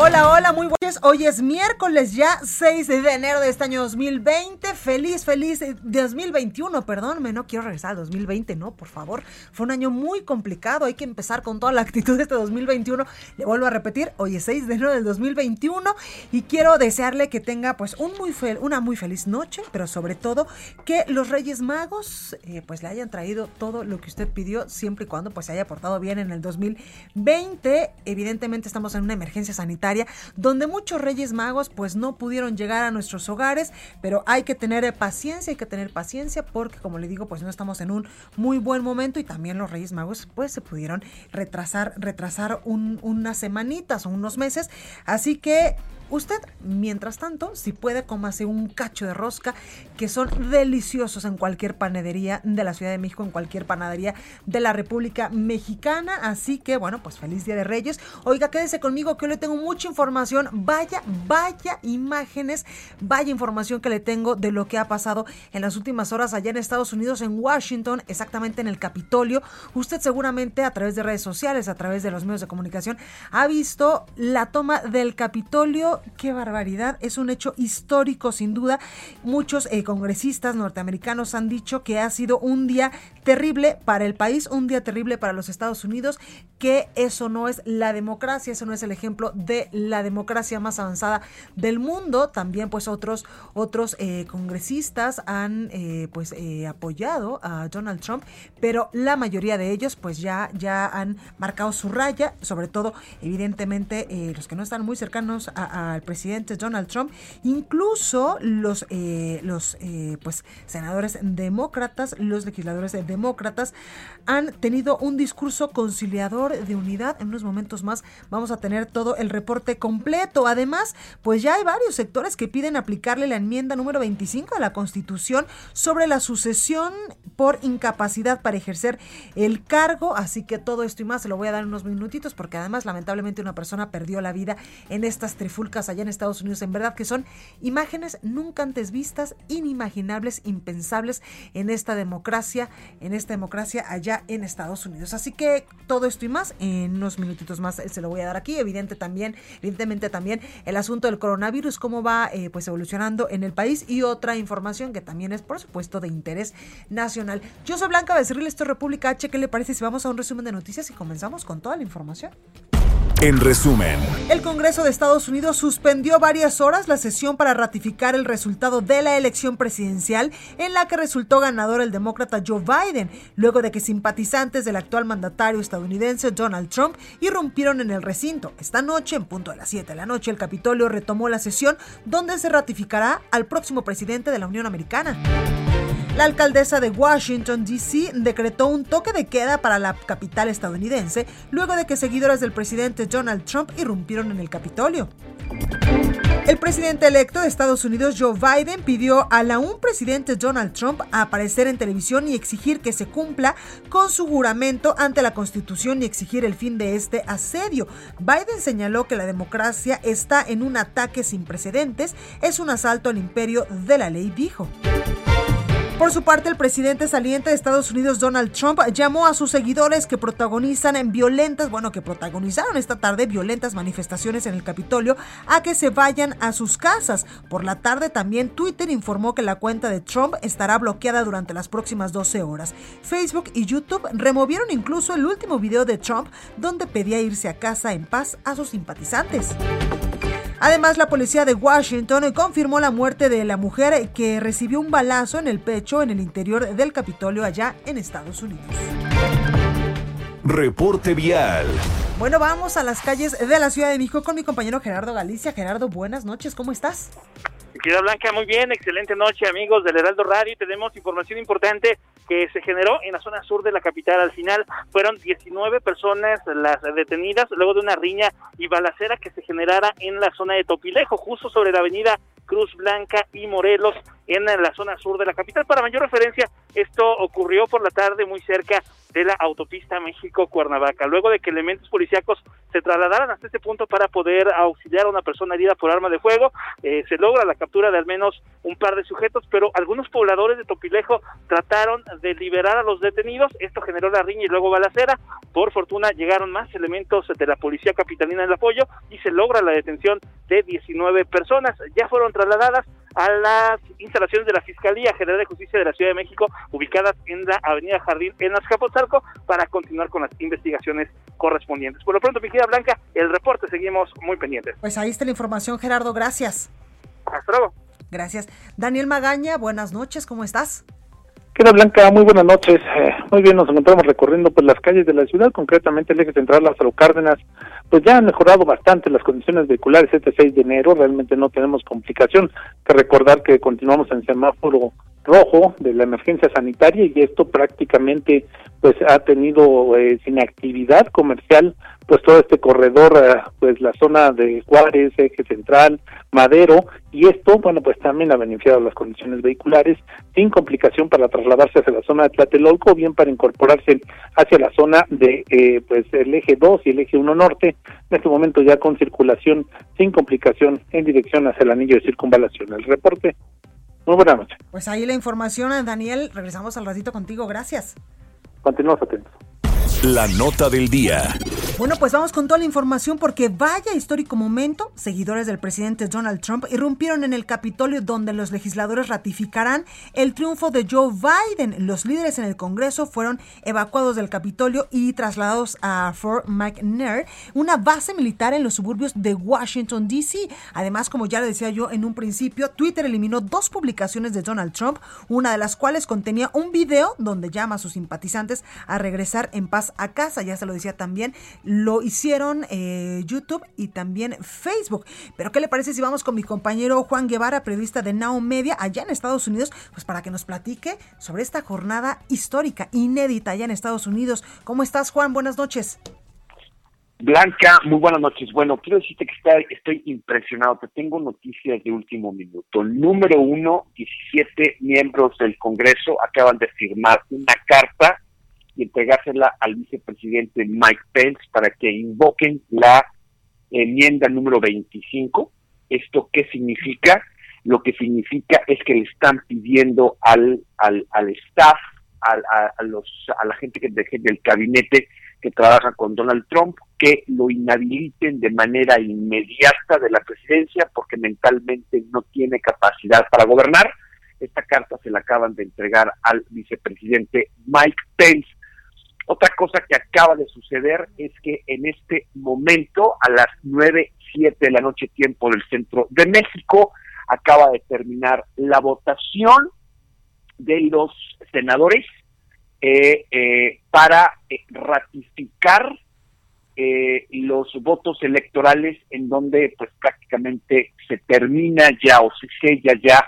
Hola, hola, muy buenas. Hoy es miércoles ya 6 de enero de este año 2020. Feliz, feliz eh, 2021, perdónme, no quiero regresar al 2020, no, por favor. Fue un año muy complicado, hay que empezar con toda la actitud de este 2021. Le vuelvo a repetir, hoy es 6 de enero del 2021 y quiero desearle que tenga pues un muy una muy feliz noche, pero sobre todo que los Reyes Magos eh, pues le hayan traído todo lo que usted pidió siempre y cuando pues se haya portado bien en el 2020. Evidentemente estamos en una emergencia sanitaria donde muchos Reyes Magos pues no pudieron llegar a nuestros hogares, pero hay que tener eh, paciencia, hay que tener paciencia porque como le digo pues no estamos en un muy buen momento y también los Reyes Magos pues se pudieron retrasar, retrasar un- unas semanitas o unos meses, así que Usted, mientras tanto, si puede, cómase un cacho de rosca, que son deliciosos en cualquier panadería de la Ciudad de México, en cualquier panadería de la República Mexicana. Así que, bueno, pues feliz Día de Reyes. Oiga, quédese conmigo que hoy le tengo mucha información. Vaya, vaya imágenes, vaya información que le tengo de lo que ha pasado en las últimas horas allá en Estados Unidos, en Washington, exactamente en el Capitolio. Usted seguramente a través de redes sociales, a través de los medios de comunicación, ha visto la toma del Capitolio qué barbaridad, es un hecho histórico sin duda. Muchos eh, congresistas norteamericanos han dicho que ha sido un día terrible para el país, un día terrible para los Estados Unidos, que eso no es la democracia, eso no es el ejemplo de la democracia más avanzada del mundo. También pues otros, otros eh, congresistas han eh, pues apoyado a Donald Trump, pero la mayoría de ellos pues ya, ya han marcado su raya, sobre todo evidentemente los que no están muy cercanos a- al presidente Donald Trump, incluso los, eh, los eh, pues senadores demócratas, los legisladores demócratas han tenido un discurso conciliador de unidad. En unos momentos más vamos a tener todo el reporte completo. Además, pues ya hay varios sectores que piden aplicarle la enmienda número 25 de la Constitución sobre la sucesión por incapacidad para ejercer el cargo. Así que todo esto y más se lo voy a dar en unos minutitos porque además lamentablemente una persona perdió la vida en estas trifulcas allá en Estados Unidos. En verdad que son imágenes nunca antes vistas, inimaginables, impensables en esta democracia, en esta democracia allá en Estados Unidos. Así que todo esto y más en unos minutitos más eh, se lo voy a dar aquí. Evidente también, evidentemente también el asunto del coronavirus, cómo va eh, pues evolucionando en el país y otra información que también es por supuesto de interés nacional. Yo soy Blanca Becerril, esto es República H. ¿Qué le parece si vamos a un resumen de noticias y comenzamos con toda la información? En resumen, El Congreso de Estados Unidos suspendió varias horas la sesión para ratificar el resultado de la elección presidencial en la que resultó ganador el demócrata Joe Biden, luego de que simpatizantes del actual mandatario estadounidense Donald Trump irrumpieron en el recinto. Esta noche, en punto de las 7 de la noche, el Capitolio retomó la sesión donde se ratificará al próximo presidente de la Unión Americana. La alcaldesa de Washington, D.C., decretó un toque de queda para la capital estadounidense luego de que seguidores del presidente Donald Trump irrumpieron en el Capitolio. El presidente electo de Estados Unidos, Joe Biden, pidió al aún presidente Donald Trump a aparecer en televisión y exigir que se cumpla con su juramento ante la Constitución y exigir el fin de este asedio. Biden señaló que la democracia está en un ataque sin precedentes, es un asalto al imperio de la ley, dijo. Por su parte, el presidente saliente de Estados Unidos, Donald Trump, llamó a sus seguidores que protagonizan en violentas, bueno, que protagonizaron esta tarde violentas manifestaciones en el Capitolio, a que se vayan a sus casas. Por la tarde también Twitter informó que la cuenta de Trump estará bloqueada durante las próximas 12 horas. Facebook y YouTube removieron incluso el último video de Trump donde pedía irse a casa en paz a sus simpatizantes. Además, la policía de Washington confirmó la muerte de la mujer que recibió un balazo en el pecho en el interior del Capitolio allá en Estados Unidos. Reporte vial. Bueno, vamos a las calles de la Ciudad de México con mi compañero Gerardo Galicia. Gerardo, buenas noches, ¿cómo estás? Querida Blanca, muy bien, excelente noche amigos del Heraldo Radio. Tenemos información importante que se generó en la zona sur de la capital. Al final fueron 19 personas las detenidas luego de una riña y balacera que se generara en la zona de Topilejo, justo sobre la avenida Cruz Blanca y Morelos en la zona sur de la capital. Para mayor referencia, esto ocurrió por la tarde muy cerca de la autopista México-Cuernavaca. Luego de que elementos policíacos se trasladaran hasta este punto para poder auxiliar a una persona herida por arma de fuego, eh, se logra la captura de al menos un par de sujetos, pero algunos pobladores de Topilejo trataron de liberar a los detenidos. Esto generó la riña y luego balacera. Por fortuna llegaron más elementos de la policía capitalina en el apoyo y se logra la detención de 19 personas. Ya fueron trasladadas a las instalaciones de la Fiscalía General de Justicia de la Ciudad de México, ubicadas en la Avenida Jardín en Azcapotzalco, para continuar con las investigaciones correspondientes. Por lo pronto, mi Blanca, el reporte seguimos muy pendientes. Pues ahí está la información, Gerardo, gracias. Hasta luego. Gracias. Daniel Magaña, buenas noches, ¿cómo estás? Queda Blanca, muy buenas noches. Eh, muy bien, nos encontramos recorriendo pues las calles de la ciudad, concretamente el eje central Lázaro Cárdenas. Pues ya han mejorado bastante las condiciones vehiculares este 6 de enero, realmente no tenemos complicación. Que recordar que continuamos en semáforo rojo de la emergencia sanitaria y esto prácticamente pues ha tenido eh, sin actividad comercial pues todo este corredor eh, pues la zona de Juárez eje central Madero y esto bueno pues también ha beneficiado las condiciones vehiculares sin complicación para trasladarse hacia la zona de Tlatelolco o bien para incorporarse hacia la zona de eh, pues el eje 2 y el eje 1 norte en este momento ya con circulación sin complicación en dirección hacia el anillo de circunvalación el reporte muy buenas noches. Pues ahí la información, Daniel. Regresamos al ratito contigo. Gracias. Continuamos atentos. La nota del día. Bueno, pues vamos con toda la información porque vaya histórico momento. Seguidores del presidente Donald Trump irrumpieron en el Capitolio donde los legisladores ratificarán el triunfo de Joe Biden. Los líderes en el Congreso fueron evacuados del Capitolio y trasladados a Fort McNair, una base militar en los suburbios de Washington, D.C. Además, como ya le decía yo en un principio, Twitter eliminó dos publicaciones de Donald Trump, una de las cuales contenía un video donde llama a sus simpatizantes a regresar en paz a casa, ya se lo decía también, lo hicieron eh, YouTube y también Facebook. Pero ¿qué le parece si vamos con mi compañero Juan Guevara, periodista de Now Media, allá en Estados Unidos, pues para que nos platique sobre esta jornada histórica, inédita allá en Estados Unidos. ¿Cómo estás, Juan? Buenas noches. Blanca, muy buenas noches. Bueno, quiero decirte que estoy impresionado. Te tengo noticias de último minuto. Número uno, 17 miembros del Congreso acaban de firmar una carta y entregársela al vicepresidente Mike Pence para que invoquen la enmienda número 25. ¿Esto qué significa? Lo que significa es que le están pidiendo al, al, al staff, al, a, los, a la gente que del gabinete que trabaja con Donald Trump, que lo inhabiliten de manera inmediata de la presidencia porque mentalmente no tiene capacidad para gobernar. Esta carta se la acaban de entregar al vicepresidente Mike Pence. Otra cosa que acaba de suceder es que en este momento, a las nueve, siete de la noche, tiempo del centro de México, acaba de terminar la votación de los senadores eh, eh, para eh, ratificar los votos electorales en donde pues prácticamente se termina ya o se sella ya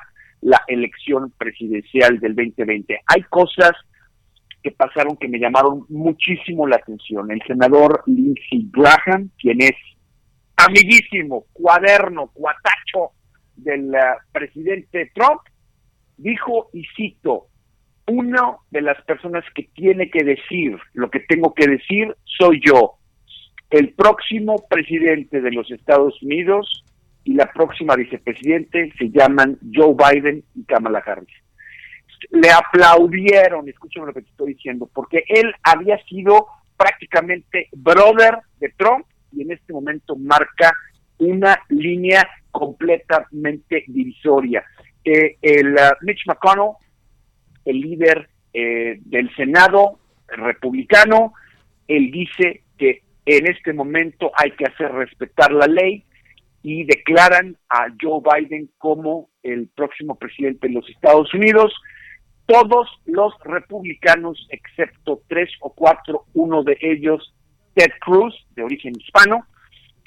la elección presidencial del 2020. Hay cosas que pasaron que me llamaron muchísimo la atención. El senador Lindsey Graham, quien es amiguísimo, cuaderno, cuatacho del uh, presidente Trump, dijo, y cito, una de las personas que tiene que decir lo que tengo que decir soy yo. El próximo presidente de los Estados Unidos y la próxima vicepresidente se llaman Joe Biden y Kamala Harris le aplaudieron, escúchame lo que te estoy diciendo, porque él había sido prácticamente brother de Trump y en este momento marca una línea completamente divisoria. Eh, el uh, Mitch McConnell, el líder eh, del Senado republicano, él dice que en este momento hay que hacer respetar la ley y declaran a Joe Biden como el próximo presidente de los Estados Unidos todos los republicanos, excepto tres o cuatro, uno de ellos, Ted Cruz, de origen hispano,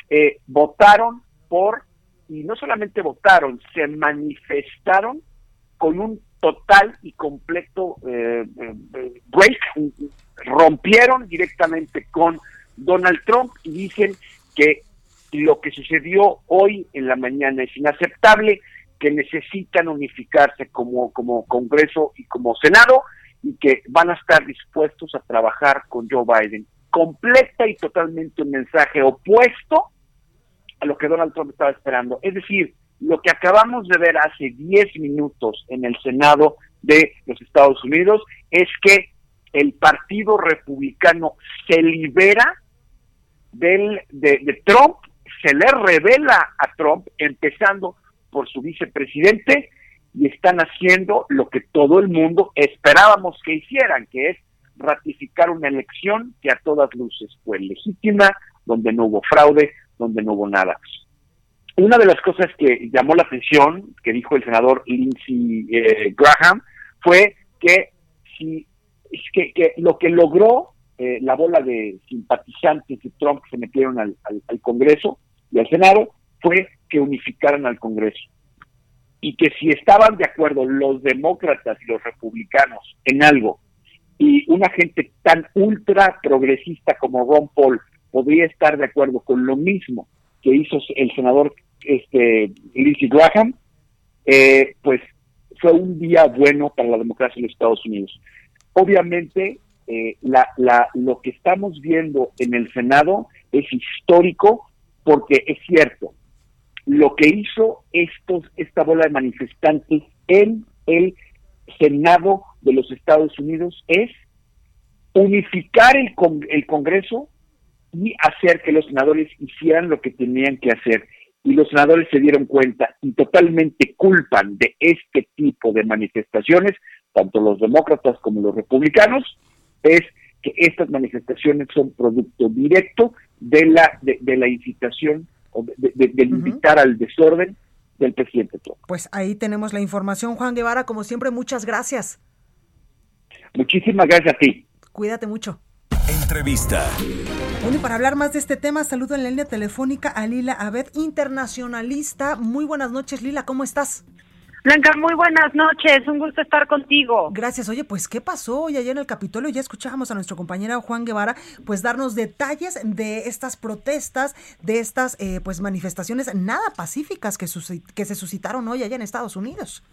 eh, votaron por, y no solamente votaron, se manifestaron con un total y completo eh, eh, break, rompieron directamente con Donald Trump y dicen que lo que sucedió hoy en la mañana es inaceptable, que necesitan unificarse como, como Congreso y como Senado y que van a estar dispuestos a trabajar con Joe Biden. Completa y totalmente un mensaje opuesto a lo que Donald Trump estaba esperando. Es decir, lo que acabamos de ver hace 10 minutos en el Senado de los Estados Unidos es que el Partido Republicano se libera del, de, de Trump, se le revela a Trump, empezando por su vicepresidente, y están haciendo lo que todo el mundo esperábamos que hicieran, que es ratificar una elección que a todas luces fue legítima, donde no hubo fraude, donde no hubo nada. Una de las cosas que llamó la atención, que dijo el senador Lindsey eh, Graham, fue que si que, que lo que logró eh, la bola de simpatizantes de Trump que se metieron al, Congreso y al Senado fue que unificaran al Congreso. Y que si estaban de acuerdo los demócratas y los republicanos en algo, y una gente tan ultra progresista como Ron Paul podría estar de acuerdo con lo mismo que hizo el senador este Lindsey Graham, eh, pues fue un día bueno para la democracia en los Estados Unidos. Obviamente, eh, la, la, lo que estamos viendo en el Senado es histórico porque es cierto, lo que hizo estos, esta bola de manifestantes en el Senado de los Estados Unidos es unificar el, el Congreso y hacer que los senadores hicieran lo que tenían que hacer. Y los senadores se dieron cuenta y totalmente culpan de este tipo de manifestaciones, tanto los demócratas como los republicanos, es que estas manifestaciones son producto directo de la, de, la incitación o de, invitar al desorden del presidente Trump. Pues ahí tenemos la información, Juan Guevara, como siempre, muchas gracias. Muchísimas gracias a ti. Cuídate mucho. Entrevista. Bueno, y para hablar más de este tema, saludo en la línea telefónica a Lila Abed, internacionalista. Muy buenas noches, Lila, ¿cómo estás? Blanca, muy buenas noches, un gusto estar contigo. Gracias. Oye, pues, ¿qué pasó hoy allá en el Capitolio? Ya escuchábamos a nuestro compañero Juan Guevara, pues, darnos detalles de estas protestas, de estas, eh, pues, manifestaciones nada pacíficas que, que se suscitaron hoy allá en Estados Unidos.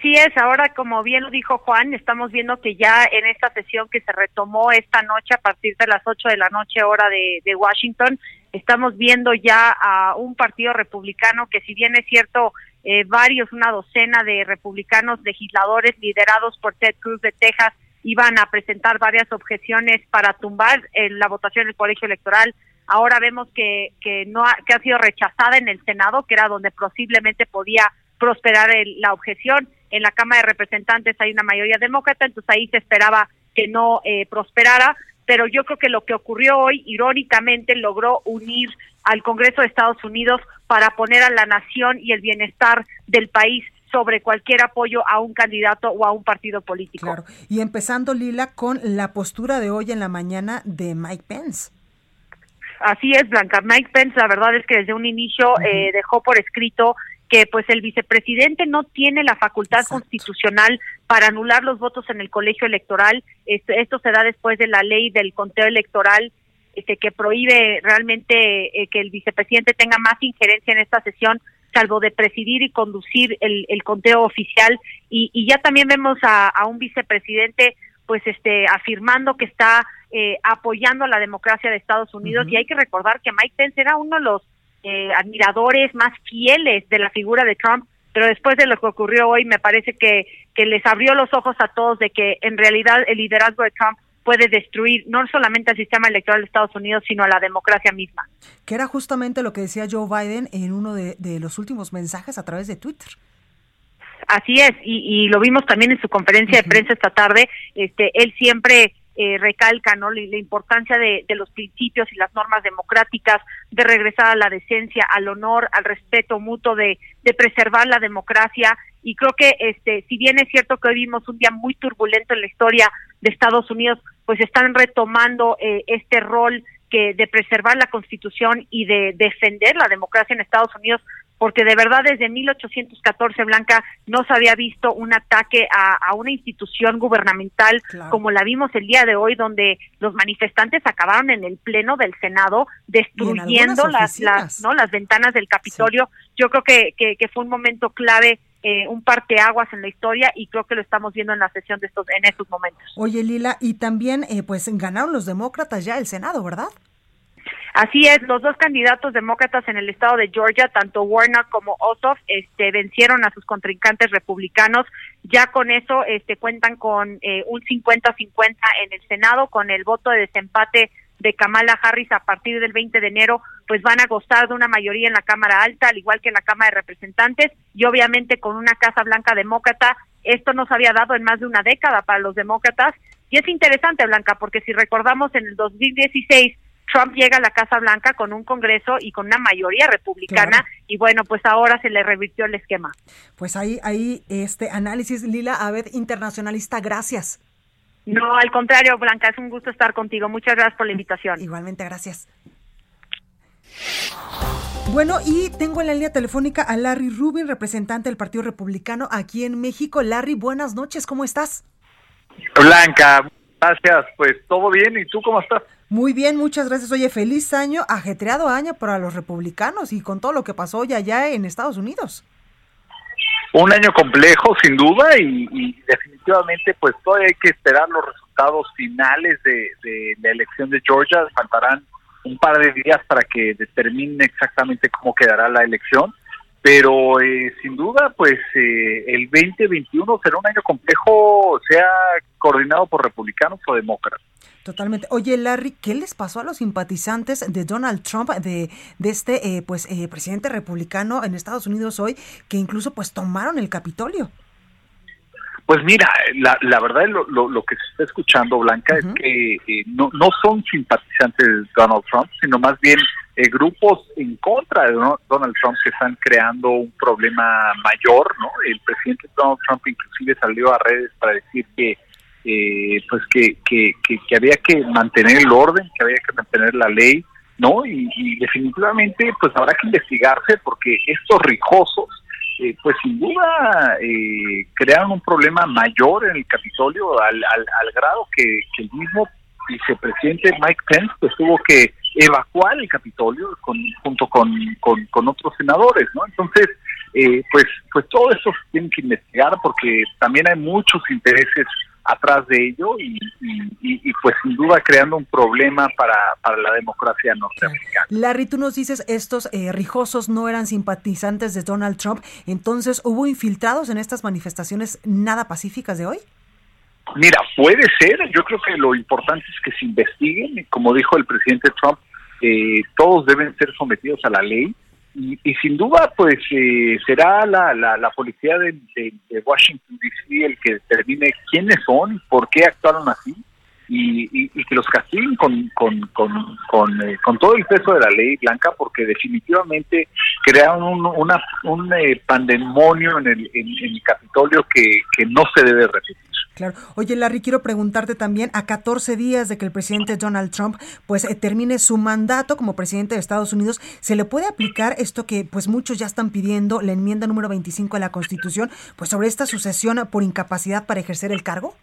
Sí es, ahora como bien lo dijo Juan, estamos viendo que ya en esta sesión que se retomó esta noche a partir de las 8 de la noche hora de, de Washington, estamos viendo ya a un partido republicano que si bien es cierto eh, varios, una docena de republicanos legisladores liderados por Ted Cruz de Texas iban a presentar varias objeciones para tumbar eh, la votación del colegio electoral. Ahora vemos que, que, no ha, que ha sido rechazada en el Senado, que era donde posiblemente podía prosperar la objeción. En la Cámara de Representantes hay una mayoría demócrata, entonces ahí se esperaba que no eh, prosperara pero yo creo que lo que ocurrió hoy, irónicamente, logró unir al Congreso de Estados Unidos para poner a la nación y el bienestar del país sobre cualquier apoyo a un candidato o a un partido político. Claro. Y empezando, Lila, con la postura de hoy en la mañana de Mike Pence. Así es, Blanca. Mike Pence, la verdad es que desde un inicio eh, dejó por escrito que pues el vicepresidente no tiene la facultad constitucional para anular los votos en el colegio electoral. Esto, esto se da después de la ley del conteo electoral este, que prohíbe realmente eh, que el vicepresidente tenga más injerencia en esta sesión, salvo de presidir y conducir el, conteo oficial. Y, ya también vemos a, un vicepresidente pues este afirmando que está eh, apoyando a la democracia de Estados Unidos y hay que recordar que Mike Pence era uno de los eh, admiradores más fieles de la figura de Trump, pero después de lo que ocurrió hoy me parece que, que les abrió los ojos a todos de que en realidad el liderazgo de Trump puede destruir no solamente el sistema electoral de Estados Unidos, sino a la democracia misma. Que era justamente lo que decía Joe Biden en uno de, los últimos mensajes a través de Twitter. Así es, y, lo vimos también en su conferencia de prensa esta tarde. Este, él siempre eh, recalca ¿no? La, importancia de, los principios y las normas democráticas, de regresar a la decencia, al honor, al respeto mutuo, de, preservar la democracia y creo que este si bien es cierto que hoy vimos un día muy turbulento en la historia de Estados Unidos, pues están retomando eh, este rol que de preservar la Constitución y de defender la democracia en Estados Unidos porque de verdad desde 1814, Blanca, no se había visto un ataque a, una institución gubernamental como la vimos el día de hoy, donde los manifestantes acabaron en el pleno del Senado destruyendo las, las, ¿no? las ventanas del Capitolio. Yo creo que, que, fue un momento clave eh, un parteaguas en la historia y creo que lo estamos viendo en la sesión de estos en estos momentos. Oye, Lila, y también eh, pues ganaron los demócratas ya el Senado, ¿verdad? Así es, los dos candidatos demócratas en el estado de Georgia, tanto Warnock como Ossoff, este, vencieron a sus contrincantes republicanos. Ya con eso este, cuentan con eh, un 50-50 en el Senado, con el voto de desempate de Kamala Harris a partir del 20 de enero, pues van a gozar de una mayoría en la Cámara Alta, al igual que en la Cámara de Representantes, y obviamente con una Casa Blanca demócrata. Esto no se había dado en más de una década para los demócratas. Y es interesante, Blanca, porque si recordamos en el 2016 Trump llega a la Casa Blanca con un Congreso y con una mayoría republicana y bueno, pues ahora se le revirtió el esquema. Pues ahí, ahí este análisis, Lila Aved, internacionalista, gracias. No, al contrario, Blanca, es un gusto estar contigo. Muchas gracias por la invitación. Igualmente, gracias. Bueno, y tengo en la línea telefónica a Larry Rubin, representante del Partido Republicano aquí en México. Larry, buenas noches, ¿cómo estás? Blanca, gracias. Pues todo bien, ¿y tú cómo estás? Muy bien, muchas gracias. Oye, feliz año, ajetreado año para los republicanos y con todo lo que pasó ya allá en Estados Unidos. Un año complejo, sin duda, y, definitivamente pues todavía hay que esperar los resultados finales de, la elección de Georgia. Faltarán un par de días para que determine exactamente cómo quedará la elección. Pero eh, sin duda, pues eh, el 2021 será un año complejo, sea coordinado por republicanos o demócratas. Totalmente. Oye, Larry, ¿qué les pasó a los simpatizantes de Donald Trump, de, de este eh, pues eh, presidente republicano en Estados Unidos hoy, que incluso pues tomaron el Capitolio? Pues mira, la, la verdad lo, lo, que se está escuchando, Blanca, es que eh, no, no son simpatizantes de Donald Trump, sino más bien grupos en contra de Donald Trump que están creando un problema mayor, ¿no? El presidente Donald Trump inclusive salió a redes para decir que eh, pues que, que, que, había que mantener el orden, que había que mantener la ley, ¿no? Y, definitivamente pues habrá que investigarse porque estos rijosos, eh, pues sin duda eh, crearon un problema mayor en el Capitolio al, al, grado que, el mismo vicepresidente Mike Pence pues tuvo que evacuar el Capitolio con, junto con, con, otros senadores, ¿no? Entonces, eh, pues, pues todo eso se tiene que investigar porque también hay muchos intereses atrás de ello y, pues sin duda creando un problema para, para la democracia norteamericana. Larry, tú nos dices, estos eh, rijosos no eran simpatizantes de Donald Trump, entonces ¿hubo infiltrados en estas manifestaciones nada pacíficas de hoy? Mira, puede ser, yo creo que lo importante es que se investiguen, como dijo el presidente Trump, eh, todos deben ser sometidos a la ley, y, sin duda, pues eh, será la, la, policía de, Washington, D.C. el que determine quiénes son, por qué actuaron así y, que los castiguen con, con, con, eh, con, todo el peso de la ley blanca, porque definitivamente crearon un, una, un eh, pandemonio en el, en, el Capitolio que, que no se debe repetir. Claro. Oye, Larry, quiero preguntarte también, a 14 días de que el presidente Donald Trump pues eh, termine su mandato como presidente de Estados Unidos, ¿se le puede aplicar esto que pues muchos ya están pidiendo, la enmienda número 25 de la Constitución, pues sobre esta sucesión por incapacidad para ejercer el cargo?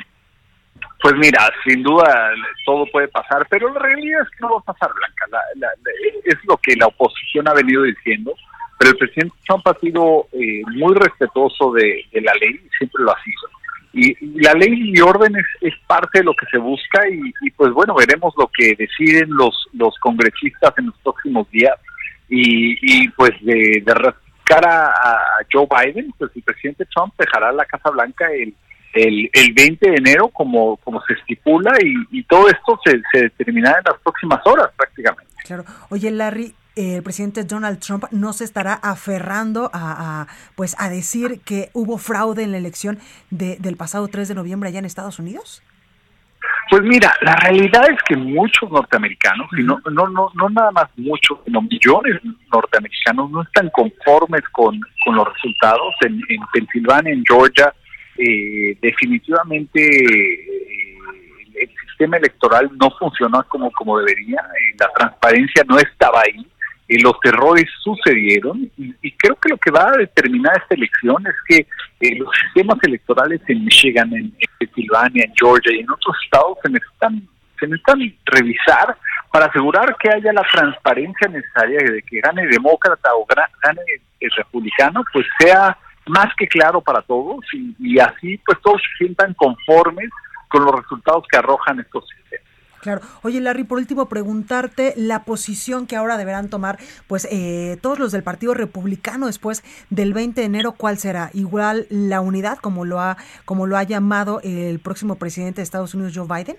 Pues mira, sin duda todo puede pasar, pero la realidad es que no va a pasar, Blanca. es lo que la oposición ha venido diciendo, pero el presidente Trump ha sido eh, muy respetuoso de, de la ley, siempre lo ha sido y, la ley y orden es, parte de lo que se busca y, pues bueno, veremos lo que deciden los, los congresistas en los próximos días y, pues de, de a Joe Biden, pues el presidente Trump dejará la Casa Blanca el, el, el 20 de enero como, como se estipula y, todo esto se, se determinará en las próximas horas prácticamente. Claro. Oye, Larry, el presidente Donald Trump no se estará aferrando a, pues a decir que hubo fraude en la elección de, del pasado 3 de noviembre allá en Estados Unidos? Pues mira, la realidad es que muchos norteamericanos, y no, no, no, no nada más muchos, sino millones de norteamericanos no están conformes con, con los resultados. En, en Pensilvania, en Georgia, eh, definitivamente eh, el sistema electoral no funcionó como, como debería, eh, la transparencia no estaba ahí, eh, los errores sucedieron y, y creo que lo que va a determinar esta elección es que eh, los sistemas electorales en Michigan, en, en Pensilvania, en Georgia y en otros estados se necesitan, se necesitan revisar para asegurar que haya la transparencia necesaria de que gane demócrata o gane el republicano, pues sea más que claro para todos y, y así pues todos se sientan conformes con los resultados que arrojan estos sistemas. Claro. Oye, Larry, por último, preguntarte la posición que ahora deberán tomar, pues, eh, todos los del Partido Republicano después del 20 de enero, ¿cuál será? Igual la unidad, como lo ha, como lo ha llamado el próximo presidente de Estados Unidos, Joe Biden.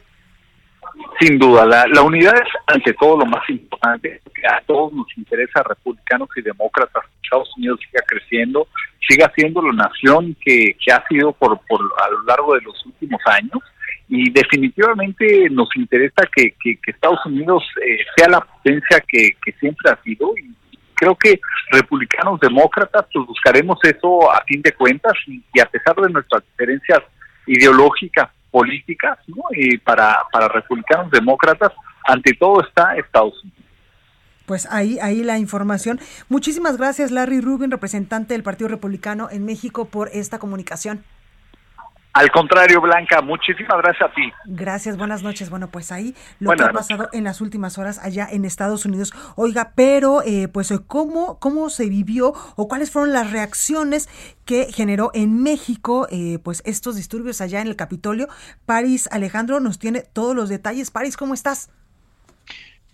Sin duda, la, unidad es ante todo lo más importante, a todos nos interesa, republicanos y demócratas, que Estados Unidos siga creciendo, siga siendo la nación que, que ha sido por, por a lo largo de los últimos años y definitivamente nos interesa que, Estados Unidos eh, sea la potencia que, que siempre ha sido y creo que republicanos, demócratas, pues buscaremos eso a fin de cuentas y, y a pesar de nuestras diferencias ideológicas, políticas, ¿no? Y para, para republicanos, demócratas, ante todo está Estados Unidos. Pues ahí, ahí la información. Muchísimas gracias, Larry Rubin, representante del Partido Republicano en México, por esta comunicación. Al contrario, Blanca, muchísimas gracias a ti. Gracias, buenas noches. Bueno, pues ahí lo Buenas que ha pasado en las últimas horas allá en Estados Unidos. Oiga, pero eh, pues cómo cómo se vivió o cuáles fueron las reacciones que generó en México eh, pues estos disturbios allá en el Capitolio. Paris Alejandro nos tiene todos los detalles. Paris, ¿cómo estás?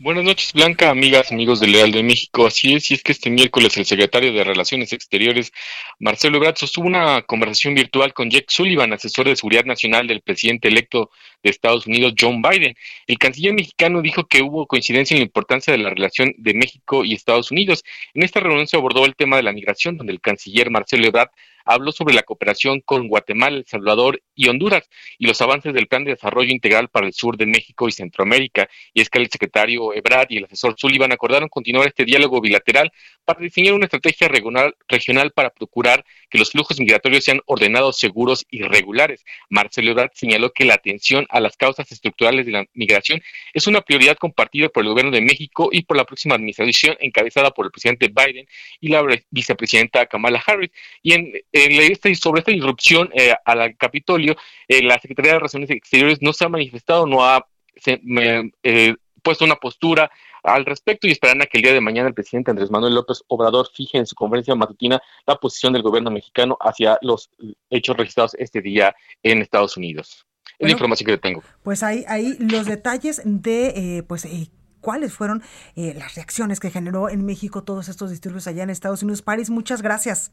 Buenas noches, Blanca, amigas, amigos del Leal de México. Así es, y es que este miércoles el secretario de Relaciones Exteriores, Marcelo Ebrard, sostuvo una conversación virtual con Jake Sullivan, asesor de seguridad nacional del presidente electo de Estados Unidos, John Biden. El canciller mexicano dijo que hubo coincidencia en la importancia de la relación de México y Estados Unidos. En esta reunión se abordó el tema de la migración, donde el canciller Marcelo Ebrard habló sobre la cooperación con Guatemala, El Salvador y Honduras y los avances del Plan de Desarrollo Integral para el sur de México y Centroamérica. Y es que el secretario Ebrard y el asesor Sullivan acordaron continuar este diálogo bilateral para diseñar una estrategia regional, regional para procurar que los flujos migratorios sean ordenados, seguros y regulares. Marcelo Ebrard señaló que la atención a las causas estructurales de la migración es una prioridad compartida por el gobierno de México y por la próxima administración encabezada por el presidente Biden y la vicepresidenta Kamala Harris. Y en este, sobre esta irrupción eh, al Capitolio, eh, la Secretaría de Relaciones Exteriores no se ha manifestado, no ha se, me, eh, puesto una postura al respecto y esperan a que el día de mañana el presidente Andrés Manuel López Obrador fije en su conferencia matutina la posición del gobierno mexicano hacia los hechos registrados este día en Estados Unidos. Es la información que tengo. Pues ahí, ahí los detalles de eh, pues eh, cuáles fueron eh, las reacciones que generó en México todos estos disturbios allá en Estados Unidos. Paris, muchas gracias.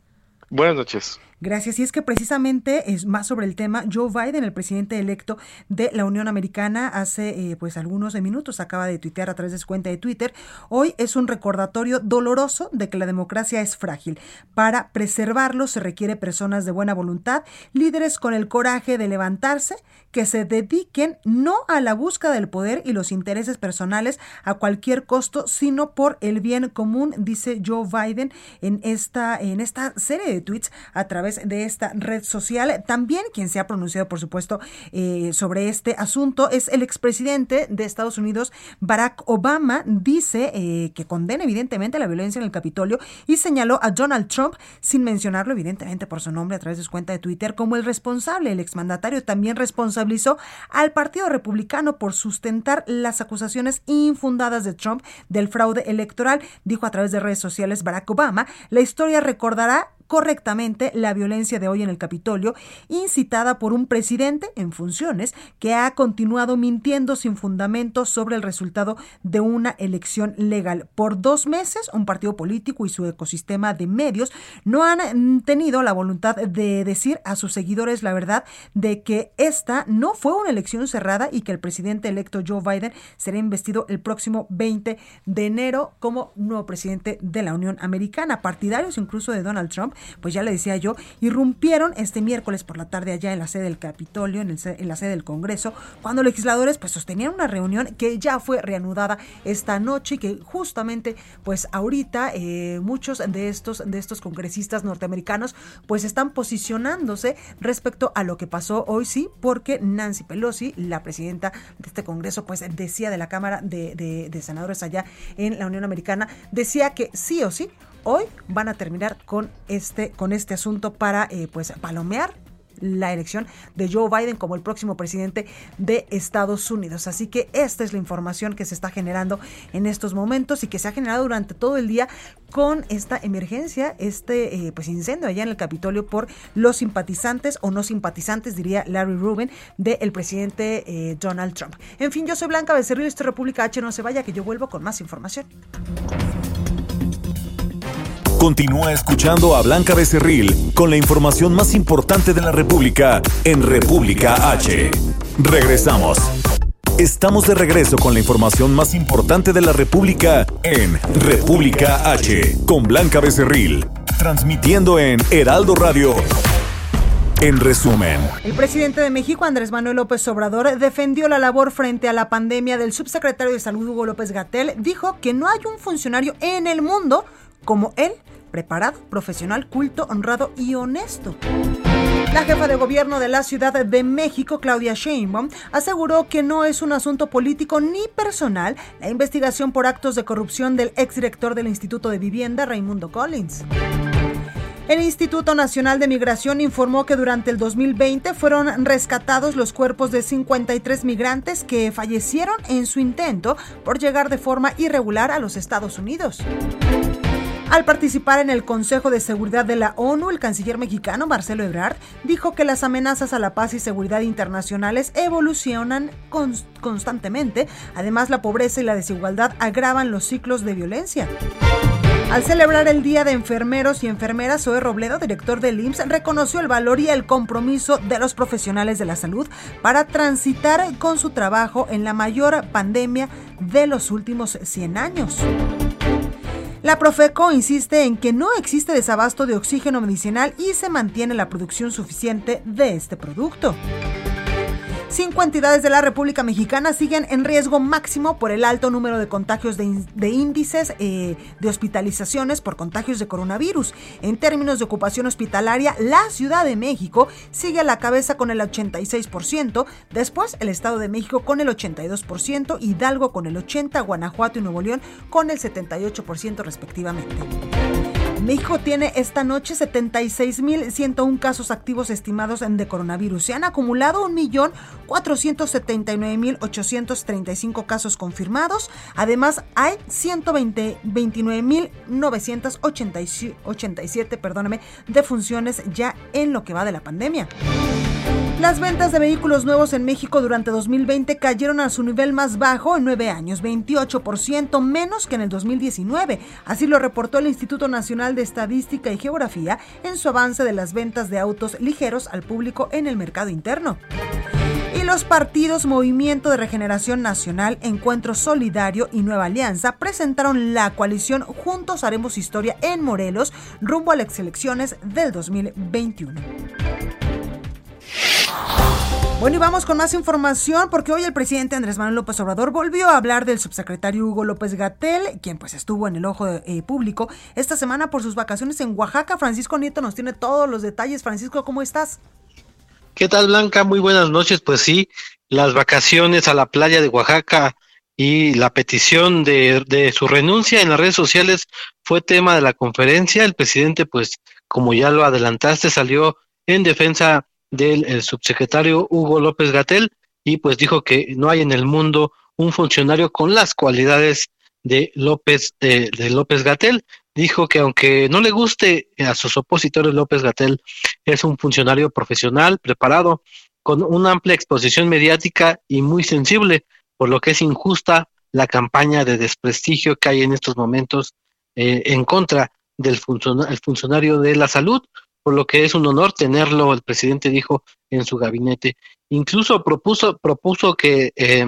Buenas noches. Gracias. Y es que precisamente es más sobre el tema, Joe Biden, el presidente electo de la Unión Americana, hace eh, pues algunos minutos acaba de tuitear a través de su cuenta de Twitter. Hoy es un recordatorio doloroso de que la democracia es frágil. Para preservarlo se requiere personas de buena voluntad, líderes con el coraje de levantarse, que se dediquen no a la búsqueda del poder y los intereses personales a cualquier costo, sino por el bien común, dice Joe Biden en esta, en esta serie tweets a través de esta red social. También quien se ha pronunciado, por supuesto, eh, sobre este asunto es el expresidente de Estados Unidos, Barack Obama, dice eh, que condena evidentemente la violencia en el Capitolio y señaló a Donald Trump, sin mencionarlo evidentemente por su nombre a través de su cuenta de Twitter, como el responsable. El exmandatario también responsabilizó al Partido Republicano por sustentar las acusaciones infundadas de Trump del fraude electoral. Dijo a través de redes sociales Barack Obama, la historia recordará correctamente la violencia de hoy en el Capitolio, incitada por un presidente en funciones que ha continuado mintiendo sin fundamento sobre el resultado de una elección legal. Por dos meses, un partido político y su ecosistema de medios no han tenido la voluntad de decir a sus seguidores la verdad de que esta no fue una elección cerrada y que el presidente electo Joe Biden será investido el próximo 20 de enero como nuevo presidente de la Unión Americana. Partidarios incluso de Donald Trump pues ya le decía yo, irrumpieron este miércoles por la tarde allá en la sede del Capitolio, en, el, la sede del Congreso, cuando legisladores pues sostenían una reunión que ya fue reanudada esta noche y que justamente pues ahorita eh, muchos de estos, de estos congresistas norteamericanos pues están posicionándose respecto a lo que pasó hoy sí, porque Nancy Pelosi, la presidenta de este Congreso, pues decía de la Cámara de, de Senadores allá en la Unión Americana, decía que sí o sí hoy van a terminar con este, con este asunto para eh, pues palomear la elección de Joe Biden como el próximo presidente de Estados Unidos. Así que esta es la información que se está generando en estos momentos y que se ha generado durante todo el día con esta emergencia, este eh, pues incendio allá en el Capitolio por los simpatizantes o no simpatizantes, diría Larry Rubin, del presidente eh, Donald Trump. En fin, yo soy Blanca Becerril, esto es República H, no se vaya que yo vuelvo con más información. Continúa escuchando a Blanca Becerril con la información más importante de la República en República H. Regresamos. Estamos de regreso con la información más importante de la República en República H con Blanca Becerril, transmitiendo en Heraldo Radio. En resumen, el presidente de México, Andrés Manuel López Obrador, defendió la labor frente a la pandemia del subsecretario de Salud, Hugo López Gatel. Dijo que no hay un funcionario en el mundo como él, preparado, profesional, culto, honrado y honesto. La jefa de gobierno de la Ciudad de México, Claudia Sheinbaum, aseguró que no es un asunto político ni personal la investigación por actos de corrupción del exdirector del Instituto de Vivienda, Raimundo Collins. El Instituto Nacional de Migración informó que durante el 2020 fueron rescatados los cuerpos de 53 migrantes que fallecieron en su intento por llegar de forma irregular a los Estados Unidos. Al participar en el Consejo de Seguridad de la ONU, el canciller mexicano Marcelo Ebrard dijo que las amenazas a la paz y seguridad internacionales evolucionan constantemente. Además, la pobreza y la desigualdad agravan los ciclos de violencia. Al celebrar el Día de Enfermeros y Enfermeras, Zoe Robledo, director del IMSS, reconoció el valor y el compromiso de los profesionales de la salud para transitar con su trabajo en la mayor pandemia de los últimos 100 años. La Profeco insiste en que no existe desabasto de oxígeno medicinal y se mantiene la producción suficiente de este producto. Cinco entidades de la República Mexicana siguen en riesgo máximo por el alto número de contagios de, índices eh, de hospitalizaciones por contagios de coronavirus. En términos de ocupación hospitalaria, la Ciudad de México sigue a la cabeza con el 86%, después el Estado de México con el 82%, Hidalgo con el 80%, Guanajuato y Nuevo León con el 78% respectivamente. México tiene esta noche 76.101 casos activos estimados de coronavirus. Se han acumulado 1.479.835 casos confirmados. Además, hay 129.987 perdóname, defunciones ya en lo que va de la pandemia. Las ventas de vehículos nuevos en México durante 2020 cayeron a su nivel más bajo en nueve años, 28% menos que en el 2019. Así lo reportó el Instituto Nacional de Estadística y Geografía en su avance de las ventas de autos ligeros al público en el mercado interno. Y los partidos Movimiento de Regeneración Nacional, Encuentro Solidario y Nueva Alianza presentaron la coalición Juntos Haremos Historia en Morelos rumbo a las elecciones del 2021. Bueno, y vamos con más información porque hoy el presidente Andrés Manuel López Obrador volvió a hablar del subsecretario Hugo López Gatel, quien pues estuvo en el ojo eh, público esta semana por sus vacaciones en Oaxaca. Francisco Nieto nos tiene todos los detalles. Francisco, ¿cómo estás? ¿Qué tal, Blanca? Muy buenas noches. Pues sí, las vacaciones a la playa de Oaxaca y la petición de, de su renuncia en las redes sociales fue tema de la conferencia. El presidente, pues, como ya lo adelantaste, salió en defensa del subsecretario Hugo López Gatel y pues dijo que no hay en el mundo un funcionario con las cualidades de López de, López Gatel. Dijo que aunque no le guste a sus opositores López Gatel es un funcionario profesional preparado con una amplia exposición mediática y muy sensible por lo que es injusta la campaña de desprestigio que hay en estos momentos eh, en contra del funcionario de la salud por lo que es un honor tenerlo, el presidente dijo, en su gabinete. Incluso propuso, propuso que eh,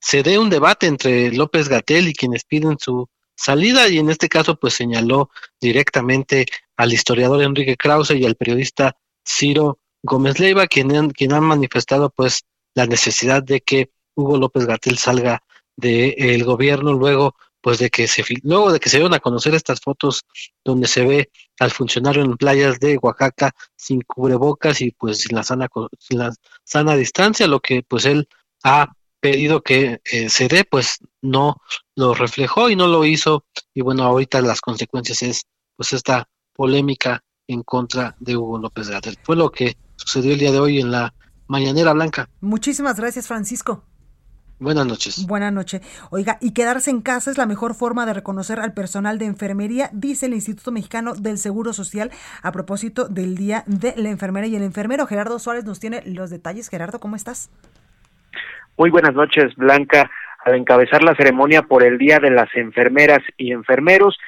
se dé un debate entre López Gatel y quienes piden su salida y en este caso pues señaló directamente al historiador Enrique Krause y al periodista Ciro Gómez Leiva, quien, quien han manifestado pues la necesidad de que Hugo López Gatel salga del gobierno luego pues de que se luego de que se dieron a conocer estas fotos donde se ve al funcionario en playas de Oaxaca sin cubrebocas y pues sin la sana sin la sana distancia lo que pues él ha pedido que eh, se dé pues no lo reflejó y no lo hizo. Y bueno ahorita las consecuencias es pues esta polémica en contra de Hugo López Gatel. Fue lo que sucedió el día de hoy en la mañanera blanca. Muchísimas gracias Francisco Buenas noches. Buenas noches. Oiga, y quedarse en casa es la mejor forma de reconocer al personal de enfermería, dice el Instituto Mexicano del Seguro Social a propósito del Día de la Enfermera y el enfermero. Gerardo Suárez nos tiene los detalles. Gerardo, ¿cómo estás? Muy buenas noches, Blanca. Al encabezar la ceremonia por el Día de las Enfermeras y Enfermeros,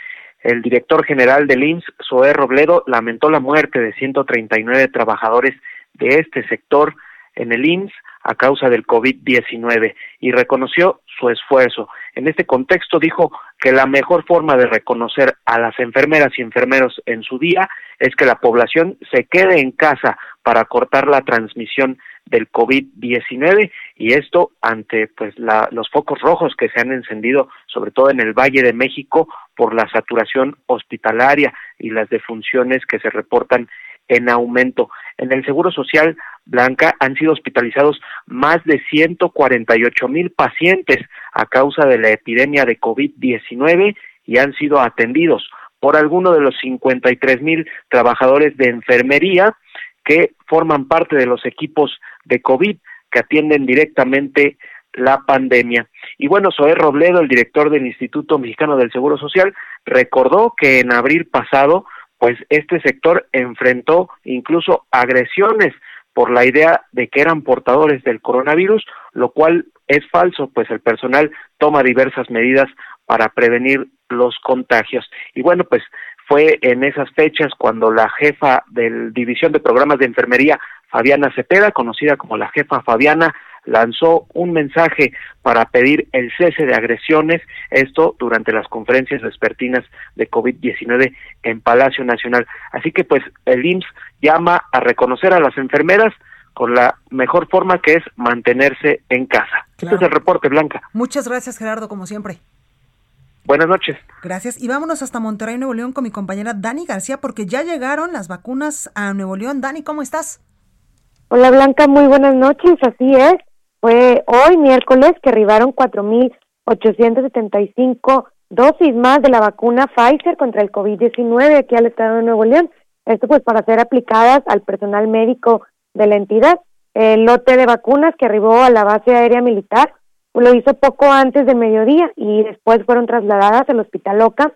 el director general del IMSS, Zoé Robledo, lamentó la muerte de 139 trabajadores de este sector en el IMSS a causa del COVID-19 y reconoció su esfuerzo. En este contexto dijo que la mejor forma de reconocer a las enfermeras y enfermeros en su día es que la población se quede en casa para cortar la transmisión del COVID-19 y esto ante pues la, los focos rojos que se han encendido sobre todo en el Valle de México por la saturación hospitalaria y las defunciones que se reportan en aumento. En el Seguro Social Blanca han sido hospitalizados más de 148 mil pacientes a causa de la epidemia de COVID-19 y han sido atendidos por alguno de los 53 mil trabajadores de enfermería que forman parte de los equipos de COVID que atienden directamente la pandemia. Y bueno, Zoé Robledo, el director del Instituto Mexicano del Seguro Social, recordó que en abril pasado pues este sector enfrentó incluso agresiones por la idea de que eran portadores del coronavirus, lo cual es falso, pues el personal toma diversas medidas para prevenir los contagios. Y bueno, pues fue en esas fechas cuando la jefa de División de Programas de Enfermería, Fabiana Cepeda, conocida como la jefa Fabiana, lanzó un mensaje para pedir el cese de agresiones, esto durante las conferencias vespertinas de COVID-19 en Palacio Nacional. Así que pues el IMSS llama a reconocer a las enfermeras con la mejor forma que es mantenerse en casa. Este es el reporte, Blanca. Muchas gracias, Gerardo, como siempre. Buenas noches. Gracias. Y vámonos hasta Monterrey, Nuevo León, con mi compañera Dani García, porque ya llegaron las vacunas a Nuevo León. Dani, ¿cómo estás? Hola, Blanca, muy buenas noches. Así es. Fue hoy, miércoles, que arribaron 4.875 dosis más de la vacuna Pfizer contra el COVID-19 aquí al estado de Nuevo León. Esto pues para ser aplicadas al personal médico de la entidad. El lote de vacunas que arribó a la base aérea militar lo hizo poco antes de mediodía y después fueron trasladadas al Hospital Loca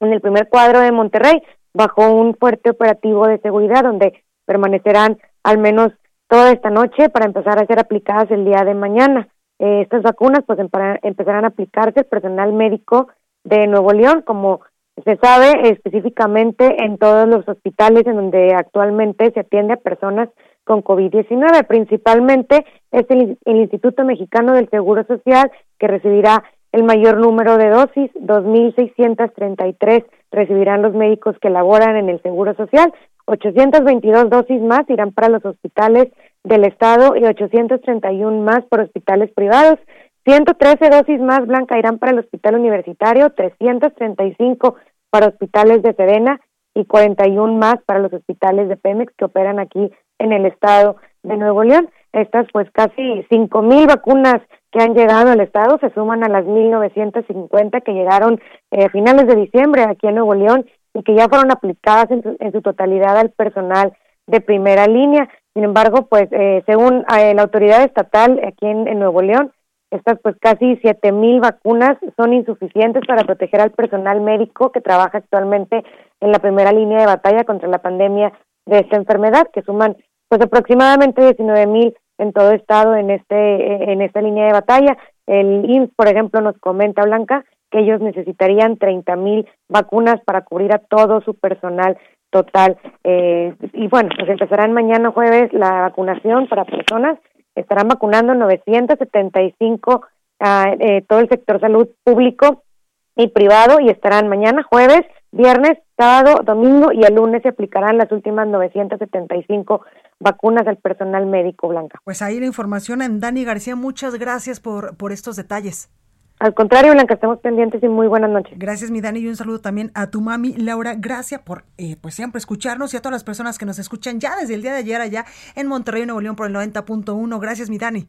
en el primer cuadro de Monterrey bajo un fuerte operativo de seguridad donde permanecerán al menos toda esta noche para empezar a ser aplicadas el día de mañana. Eh, estas vacunas pues empezarán a aplicarse el personal médico de Nuevo León, como se sabe específicamente en todos los hospitales en donde actualmente se atiende a personas con COVID-19. Principalmente es el, Instituto Mexicano del Seguro Social que recibirá el mayor número de dosis, 2.633 recibirán los médicos que laboran en el Seguro Social, 822 dosis más irán para los hospitales del Estado y 831 más por hospitales privados. 113 dosis más blanca irán para el hospital universitario, 335 para hospitales de Sedena y 41 más para los hospitales de Pemex que operan aquí en el estado de Nuevo León. Estas pues casi cinco mil vacunas que han llegado al estado se suman a las 1950 que llegaron eh, a finales de diciembre aquí en Nuevo León y que ya fueron aplicadas en su, totalidad al personal de primera línea. Sin embargo, pues eh, según eh, la autoridad estatal aquí en, Nuevo León, estas pues casi siete mil vacunas son insuficientes para proteger al personal médico que trabaja actualmente en la primera línea de batalla contra la pandemia de esta enfermedad, que suman pues aproximadamente 19 mil en todo estado en este en esta línea de batalla. El INS, por ejemplo, nos comenta Blanca que ellos necesitarían 30 mil vacunas para cubrir a todo su personal total. Eh, y bueno, pues empezarán mañana jueves la vacunación para personas. Estarán vacunando 975 a ah, eh, todo el sector salud público y privado y estarán mañana jueves, viernes, sábado, domingo y el lunes se aplicarán las últimas 975 vacunas al personal médico blanca. Pues ahí la información en Dani García, muchas gracias por, por estos detalles. Al contrario, Blanca, estamos pendientes y muy buenas noches. Gracias, mi Dani, y un saludo también a tu mami, Laura. Gracias por eh, pues siempre escucharnos y a todas las personas que nos escuchan ya desde el día de ayer allá en Monterrey, Nuevo León por el 90.1. Gracias, mi Dani.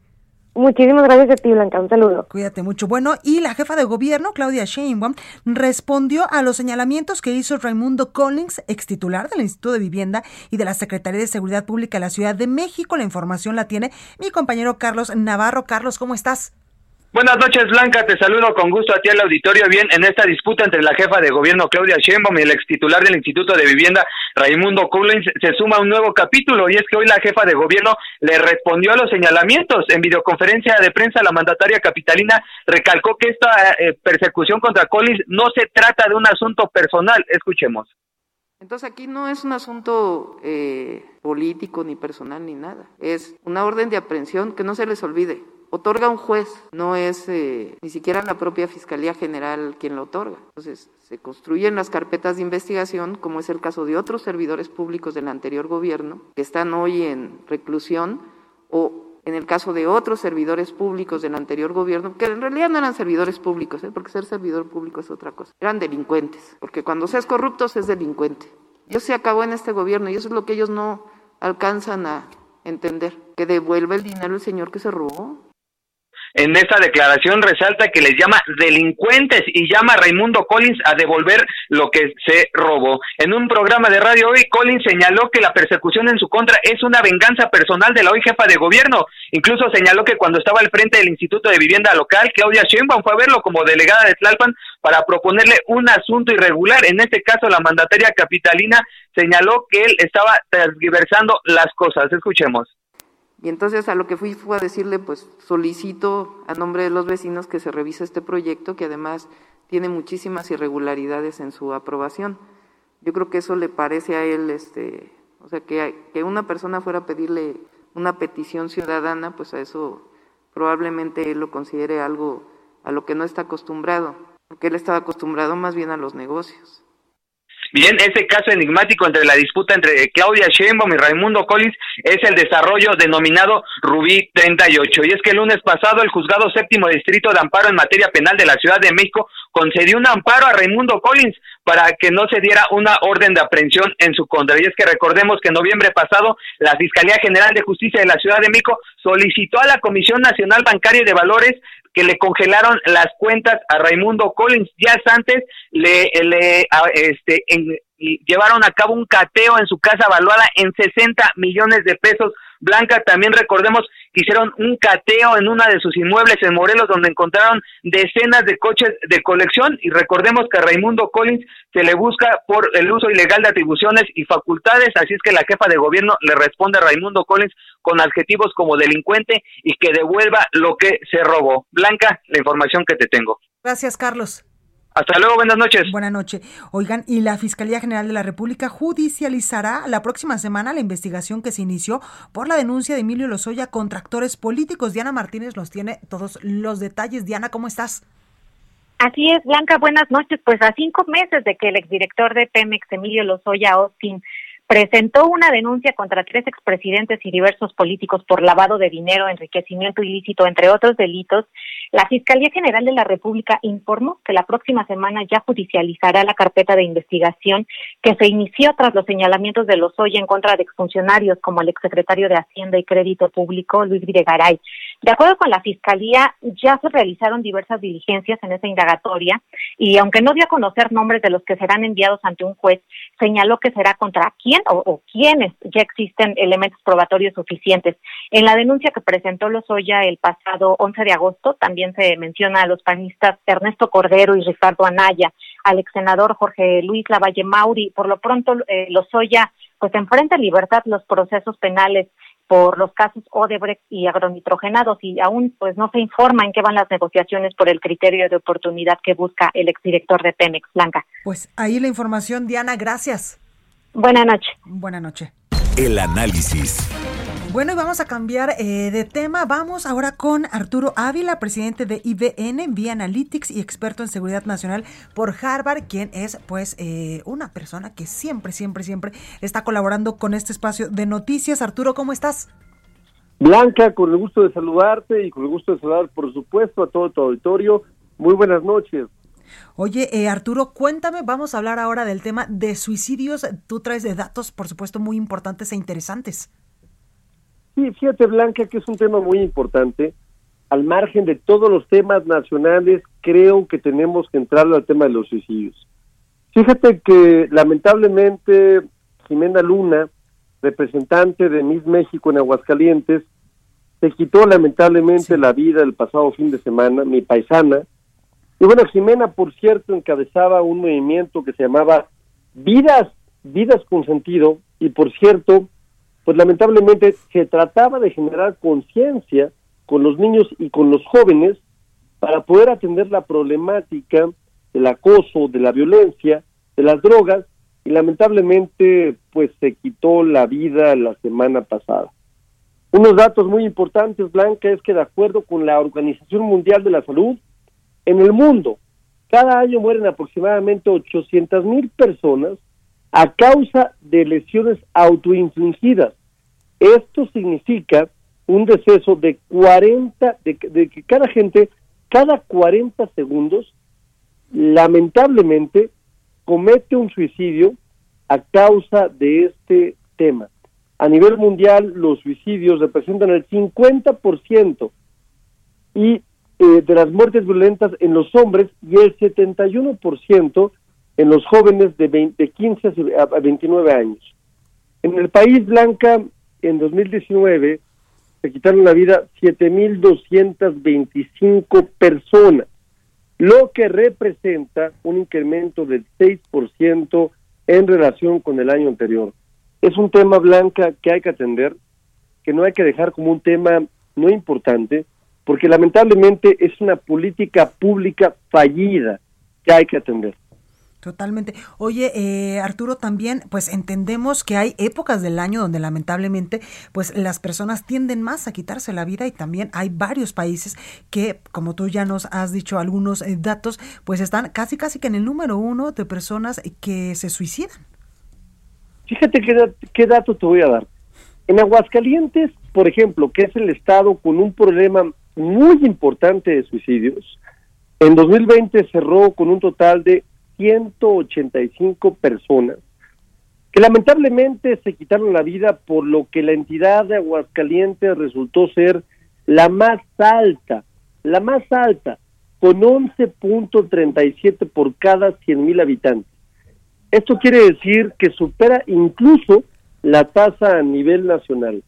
Muchísimas gracias a ti, Blanca. Un saludo. Cuídate mucho. Bueno, y la jefa de gobierno, Claudia Sheinbaum, respondió a los señalamientos que hizo Raimundo Collins, ex titular del Instituto de Vivienda y de la Secretaría de Seguridad Pública de la Ciudad de México. La información la tiene mi compañero Carlos Navarro. Carlos, ¿cómo estás? Buenas noches, Blanca. Te saludo con gusto a ti al auditorio. Bien, en esta disputa entre la jefa de gobierno Claudia Sheinbaum y el ex titular del Instituto de Vivienda Raimundo Collins se suma un nuevo capítulo y es que hoy la jefa de gobierno le respondió a los señalamientos. En videoconferencia de prensa, la mandataria capitalina recalcó que esta eh, persecución contra Collins no se trata de un asunto personal. Escuchemos. Entonces aquí no es un asunto eh, político ni personal ni nada. Es una orden de aprehensión que no se les olvide otorga un juez, no es eh, ni siquiera la propia Fiscalía General quien lo otorga. Entonces, se construyen las carpetas de investigación, como es el caso de otros servidores públicos del anterior gobierno, que están hoy en reclusión, o en el caso de otros servidores públicos del anterior gobierno, que en realidad no eran servidores públicos, ¿eh? porque ser servidor público es otra cosa, eran delincuentes, porque cuando seas corrupto es delincuente. Eso se acabó en este gobierno y eso es lo que ellos no alcanzan a entender, que devuelva el dinero el señor que se robó. En esta declaración resalta que les llama delincuentes y llama a Raimundo Collins a devolver lo que se robó. En un programa de radio hoy, Collins señaló que la persecución en su contra es una venganza personal de la hoy jefa de gobierno. Incluso señaló que cuando estaba al frente del Instituto de Vivienda Local, Claudia Sheinbaum fue a verlo como delegada de Tlalpan para proponerle un asunto irregular. En este caso, la mandataria capitalina señaló que él estaba transversando las cosas. Escuchemos. Y entonces a lo que fui fue a decirle, pues solicito a nombre de los vecinos que se revise este proyecto, que además tiene muchísimas irregularidades en su aprobación. Yo creo que eso le parece a él, este, o sea, que, que una persona fuera a pedirle una petición ciudadana, pues a eso probablemente él lo considere algo a lo que no está acostumbrado, porque él estaba acostumbrado más bien a los negocios. Bien, ese caso enigmático entre la disputa entre Claudia Sheinbaum y Raimundo Collins es el desarrollo denominado Rubí 38. Y es que el lunes pasado el juzgado séptimo distrito de amparo en materia penal de la Ciudad de México concedió un amparo a Raimundo Collins para que no se diera una orden de aprehensión en su contra. Y es que recordemos que en noviembre pasado la Fiscalía General de Justicia de la Ciudad de México solicitó a la Comisión Nacional Bancaria de Valores que le congelaron las cuentas a Raimundo Collins. Días antes le, le este, llevaron a cabo un cateo en su casa valuada en 60 millones de pesos. Blanca, también recordemos que hicieron un cateo en una de sus inmuebles en Morelos donde encontraron decenas de coches de colección y recordemos que a Raimundo Collins se le busca por el uso ilegal de atribuciones y facultades, así es que la jefa de gobierno le responde a Raimundo Collins con adjetivos como delincuente y que devuelva lo que se robó. Blanca, la información que te tengo. Gracias, Carlos. Hasta luego, buenas noches. Buenas noches. Oigan, y la Fiscalía General de la República judicializará la próxima semana la investigación que se inició por la denuncia de Emilio Lozoya contra actores políticos. Diana Martínez los tiene todos los detalles. Diana, ¿cómo estás? Así es, Blanca, buenas noches. Pues a cinco meses de que el exdirector de Pemex, Emilio Lozoya Austin, presentó una denuncia contra tres expresidentes y diversos políticos por lavado de dinero, enriquecimiento ilícito, entre otros delitos, la Fiscalía General de la República informó que la próxima semana ya judicializará la carpeta de investigación que se inició tras los señalamientos de los hoy en contra de exfuncionarios como el exsecretario de Hacienda y Crédito Público, Luis Videgaray. De acuerdo con la Fiscalía, ya se realizaron diversas diligencias en esa indagatoria y aunque no dio a conocer nombres de los que serán enviados ante un juez, señaló que será contra quién o, o quiénes ya existen elementos probatorios suficientes. En la denuncia que presentó Lozoya el pasado 11 de agosto, también se menciona a los panistas Ernesto Cordero y Ricardo Anaya, al ex senador Jorge Luis Lavalle Mauri. Por lo pronto, eh, Lozoya pues enfrenta en libertad los procesos penales por los casos Odebrecht y agronitrogenados y aún pues no se informa en qué van las negociaciones por el criterio de oportunidad que busca el exdirector de Pemex, Blanca. Pues ahí la información, Diana, gracias. Buenas noches. Buenas noches. El análisis. Bueno, y vamos a cambiar eh, de tema. Vamos ahora con Arturo Ávila, presidente de IBN, Vía Analytics y experto en seguridad nacional por Harvard, quien es pues eh, una persona que siempre, siempre, siempre está colaborando con este espacio de noticias. Arturo, ¿cómo estás? Blanca, con el gusto de saludarte y con el gusto de saludar, por supuesto, a todo tu auditorio. Muy buenas noches. Oye, eh, Arturo, cuéntame, vamos a hablar ahora del tema de suicidios. Tú traes de datos, por supuesto, muy importantes e interesantes. Sí, fíjate, Blanca, que es un tema muy importante. Al margen de todos los temas nacionales, creo que tenemos que entrar al tema de los suicidios. Fíjate que lamentablemente Jimena Luna, representante de Miss México en Aguascalientes, se quitó lamentablemente la vida el pasado fin de semana, mi paisana, y bueno, Jimena, por cierto, encabezaba un movimiento que se llamaba Vidas, Vidas con Sentido, y por cierto, pues lamentablemente se trataba de generar conciencia con los niños y con los jóvenes para poder atender la problemática del acoso, de la violencia, de las drogas, y lamentablemente pues se quitó la vida la semana pasada. Unos datos muy importantes, Blanca, es que de acuerdo con la Organización Mundial de la Salud, en el mundo, cada año mueren aproximadamente 800 mil personas a causa de lesiones autoinfligidas. Esto significa un deceso de 40, de, de que cada gente, cada 40 segundos, lamentablemente, comete un suicidio a causa de este tema. A nivel mundial, los suicidios representan el 50% y eh, de las muertes violentas en los hombres y el 71% en los jóvenes de, 20, 15 a 29 años. En el país Blanca, en 2019, se quitaron la vida 7.225 personas, lo que representa un incremento del 6% en relación con el año anterior. Es un tema blanca que hay que atender, que no hay que dejar como un tema no importante, porque lamentablemente es una política pública fallida que hay que atender. Totalmente. Oye, eh, Arturo, también, pues entendemos que hay épocas del año donde lamentablemente, pues las personas tienden más a quitarse la vida y también hay varios países que, como tú ya nos has dicho algunos eh, datos, pues están casi, casi que en el número uno de personas que se suicidan. Fíjate qué, qué dato te voy a dar. En Aguascalientes, por ejemplo, que es el estado con un problema muy importante de suicidios. En 2020 cerró con un total de 185 personas que lamentablemente se quitaron la vida por lo que la entidad de Aguascalientes resultó ser la más alta, la más alta, con 11.37 por cada 100 mil habitantes. Esto quiere decir que supera incluso la tasa a nivel nacional.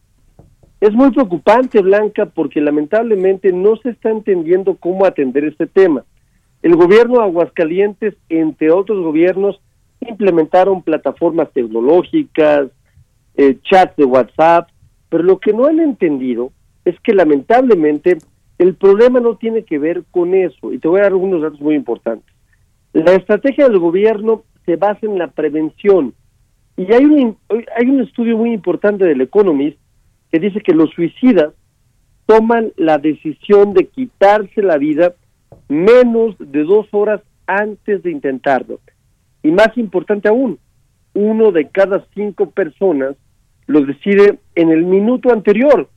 Es muy preocupante, Blanca, porque lamentablemente no se está entendiendo cómo atender este tema. El gobierno de Aguascalientes, entre otros gobiernos, implementaron plataformas tecnológicas, eh, chats de WhatsApp, pero lo que no han entendido es que lamentablemente el problema no tiene que ver con eso. Y te voy a dar algunos datos muy importantes. La estrategia del gobierno se basa en la prevención. Y hay un, hay un estudio muy importante del Economist que dice que los suicidas toman la decisión de quitarse la vida menos de dos horas antes de intentarlo. Y más importante aún, uno de cada cinco personas lo decide en el minuto anterior.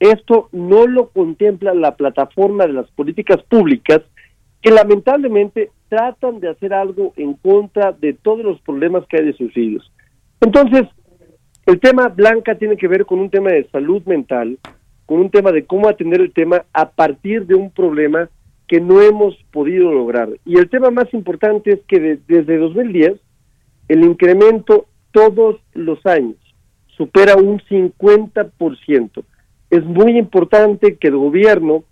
Esto no lo contempla la plataforma de las políticas públicas que lamentablemente tratan de hacer algo en contra de todos los problemas que hay de suicidios. Entonces, el tema blanca tiene que ver con un tema de salud mental, con un tema de cómo atender el tema a partir de un problema que no hemos podido lograr. Y el tema más importante es que desde 2010 el incremento todos los años supera un 50%. Es muy importante que el gobierno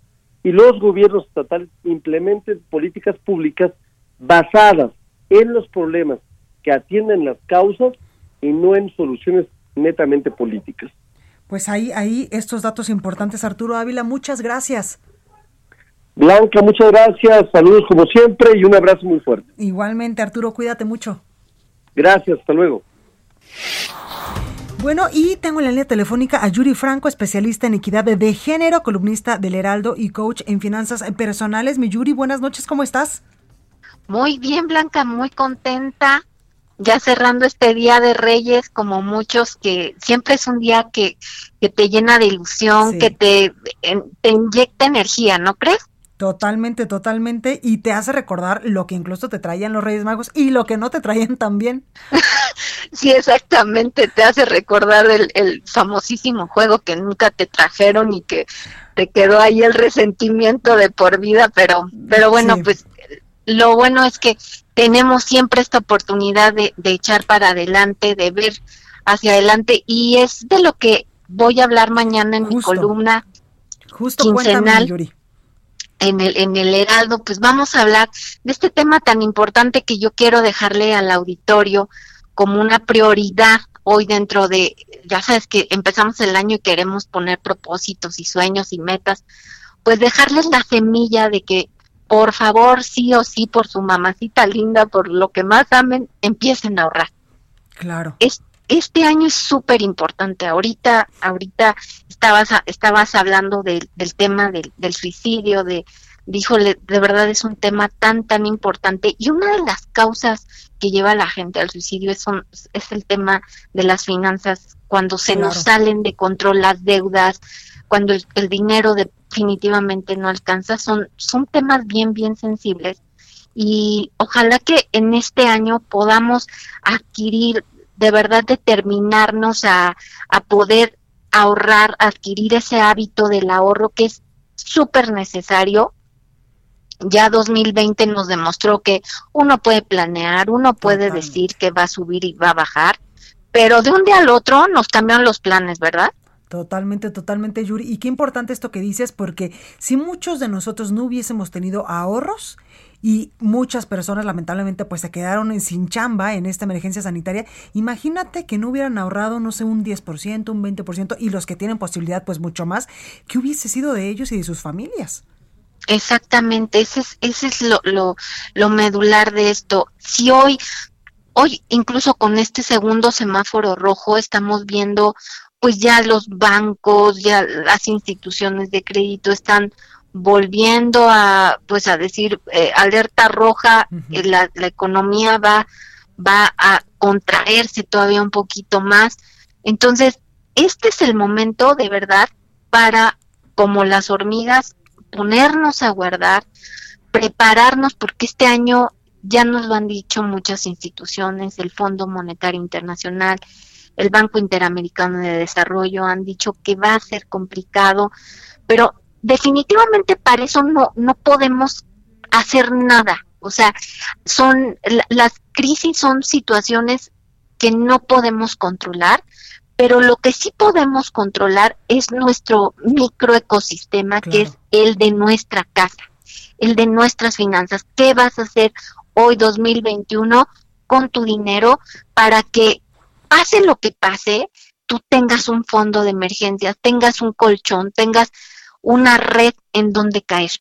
y los gobiernos estatales implementen políticas públicas basadas en los problemas que atienden las causas y no en soluciones netamente políticas. Pues ahí, ahí estos datos importantes, Arturo Ávila, muchas gracias. Blanca, muchas gracias, saludos como siempre y un abrazo muy fuerte. Igualmente, Arturo, cuídate mucho. Gracias, hasta luego. Bueno, y tengo en la línea telefónica a Yuri Franco, especialista en equidad de género, columnista del Heraldo y coach en finanzas personales. Mi Yuri, buenas noches, ¿cómo estás? Muy bien, Blanca, muy contenta. Ya cerrando este Día de Reyes, como muchos, que siempre es un día que, que te llena de ilusión, que te, te inyecta energía, ¿no crees? Totalmente, totalmente. Y te hace recordar lo que incluso te traían los Reyes Magos y lo que no te traían también. sí, exactamente. Te hace recordar el, el, famosísimo juego que nunca te trajeron y que te quedó ahí el resentimiento de por vida. Pero, pero bueno, pues lo bueno es que tenemos siempre esta oportunidad de, de echar para adelante, de ver hacia adelante. Y es de lo que voy a hablar mañana en mi columna Justo quincenal. Yuri en el, en el Heraldo, pues vamos a hablar de este tema tan importante que yo quiero dejarle al auditorio como una prioridad hoy dentro de, ya sabes que empezamos el año y queremos poner propósitos y sueños y metas, pues dejarles la semilla de que por favor, sí o sí, por su mamacita linda, por lo que más amen, empiecen a ahorrar. Claro. Es, este año es súper importante. Ahorita, ahorita estabas, estabas hablando del tema del, del suicidio, de, díjole, de verdad es un tema tan, tan importante. Y una de las causas que lleva a la gente al suicidio es, es el tema de las finanzas, cuando se nos salen de control las deudas, cuando el, el, dinero definitivamente no alcanza, son, son temas bien, bien sensibles. Y ojalá que en este año podamos adquirir de verdad determinarnos a, a poder ahorrar, adquirir ese hábito del ahorro que es súper necesario. Ya 2020 nos demostró que uno puede planear, uno puede decir que va a subir y va a bajar, pero de un día al otro nos cambian los planes, ¿verdad? Totalmente, totalmente, Yuri. Y qué importante esto que dices, porque si muchos de nosotros no hubiésemos tenido ahorros, y muchas personas lamentablemente pues se quedaron sin chamba en esta emergencia sanitaria. Imagínate que no hubieran ahorrado, no sé, un 10%, un 20% y los que tienen posibilidad pues mucho más, ¿qué hubiese sido de ellos y de sus familias? Exactamente, ese es, ese es lo, lo, lo medular de esto. Si hoy, hoy incluso con este segundo semáforo rojo estamos viendo pues ya los bancos, ya las instituciones de crédito están volviendo a pues a decir eh, alerta roja eh, la, la, economía va va a contraerse todavía un poquito más. Entonces este es el momento de verdad para como las hormigas ponernos a guardar prepararnos porque este año ya nos lo han dicho muchas instituciones el Fondo Monetario Internacional el Banco Interamericano de Desarrollo han dicho que va a ser complicado pero definitivamente para eso no, no podemos hacer nada. O sea, son las crisis son situaciones que no podemos controlar, pero lo que sí podemos controlar es nuestro microecosistema, que es el de nuestra casa, el de nuestras finanzas. ¿Qué vas a hacer hoy 2021 con tu dinero para que pase lo que pase, tú tengas un fondo de emergencia, tengas un colchón, tengas una red en donde caer.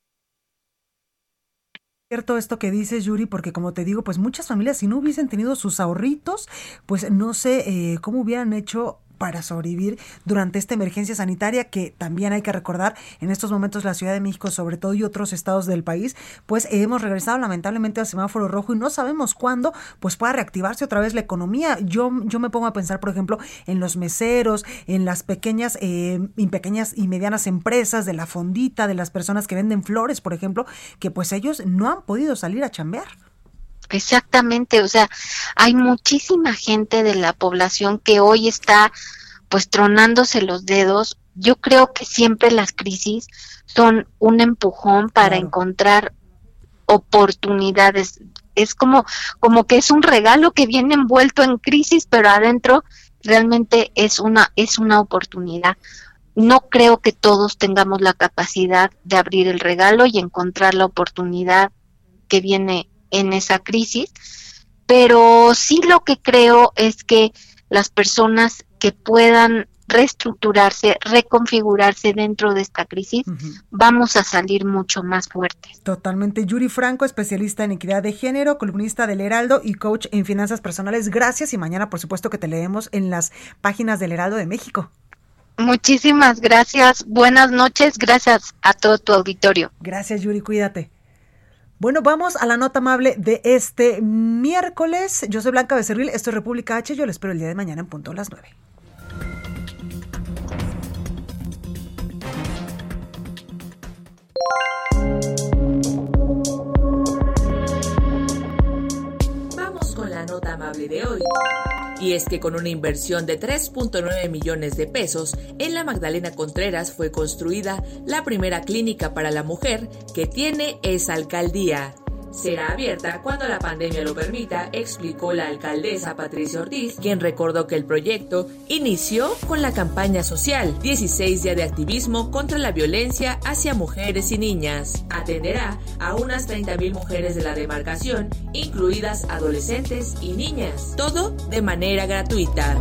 Cierto esto que dices, Yuri, porque como te digo, pues muchas familias si no hubiesen tenido sus ahorritos, pues no sé eh, cómo hubieran hecho para sobrevivir durante esta emergencia sanitaria que también hay que recordar en estos momentos la Ciudad de México sobre todo y otros estados del país pues hemos regresado lamentablemente al semáforo rojo y no sabemos cuándo pues pueda reactivarse otra vez la economía. Yo yo me pongo a pensar por ejemplo en los meseros en las pequeñas eh, y pequeñas y medianas empresas de la fondita de las personas que venden flores por ejemplo que pues ellos no han podido salir a chambear Exactamente, o sea, hay muchísima gente de la población que hoy está pues tronándose los dedos. Yo creo que siempre las crisis son un empujón para encontrar oportunidades. Es como como que es un regalo que viene envuelto en crisis, pero adentro realmente es una es una oportunidad. No creo que todos tengamos la capacidad de abrir el regalo y encontrar la oportunidad que viene en esa crisis, pero sí lo que creo es que las personas que puedan reestructurarse, reconfigurarse dentro de esta crisis, vamos a salir mucho más fuertes. Totalmente. Yuri Franco, especialista en equidad de género, columnista del Heraldo y coach en finanzas personales. Gracias y mañana, por supuesto, que te leemos en las páginas del Heraldo de México. Muchísimas gracias. Buenas noches. Gracias a todo tu auditorio. Gracias, Yuri. Cuídate. Bueno, vamos a la nota amable de este miércoles. Yo soy Blanca Becerril, esto es República H. Yo les espero el día de mañana en punto a las 9. Vamos con la nota amable de hoy. Y es que con una inversión de 3.9 millones de pesos, en la Magdalena Contreras fue construida la primera clínica para la mujer que tiene esa alcaldía. Será abierta cuando la pandemia lo permita, explicó la alcaldesa Patricia Ortiz, quien recordó que el proyecto inició con la campaña social 16 días de activismo contra la violencia hacia mujeres y niñas. Atenderá a unas 30.000 mujeres de la demarcación, incluidas adolescentes y niñas, todo de manera gratuita.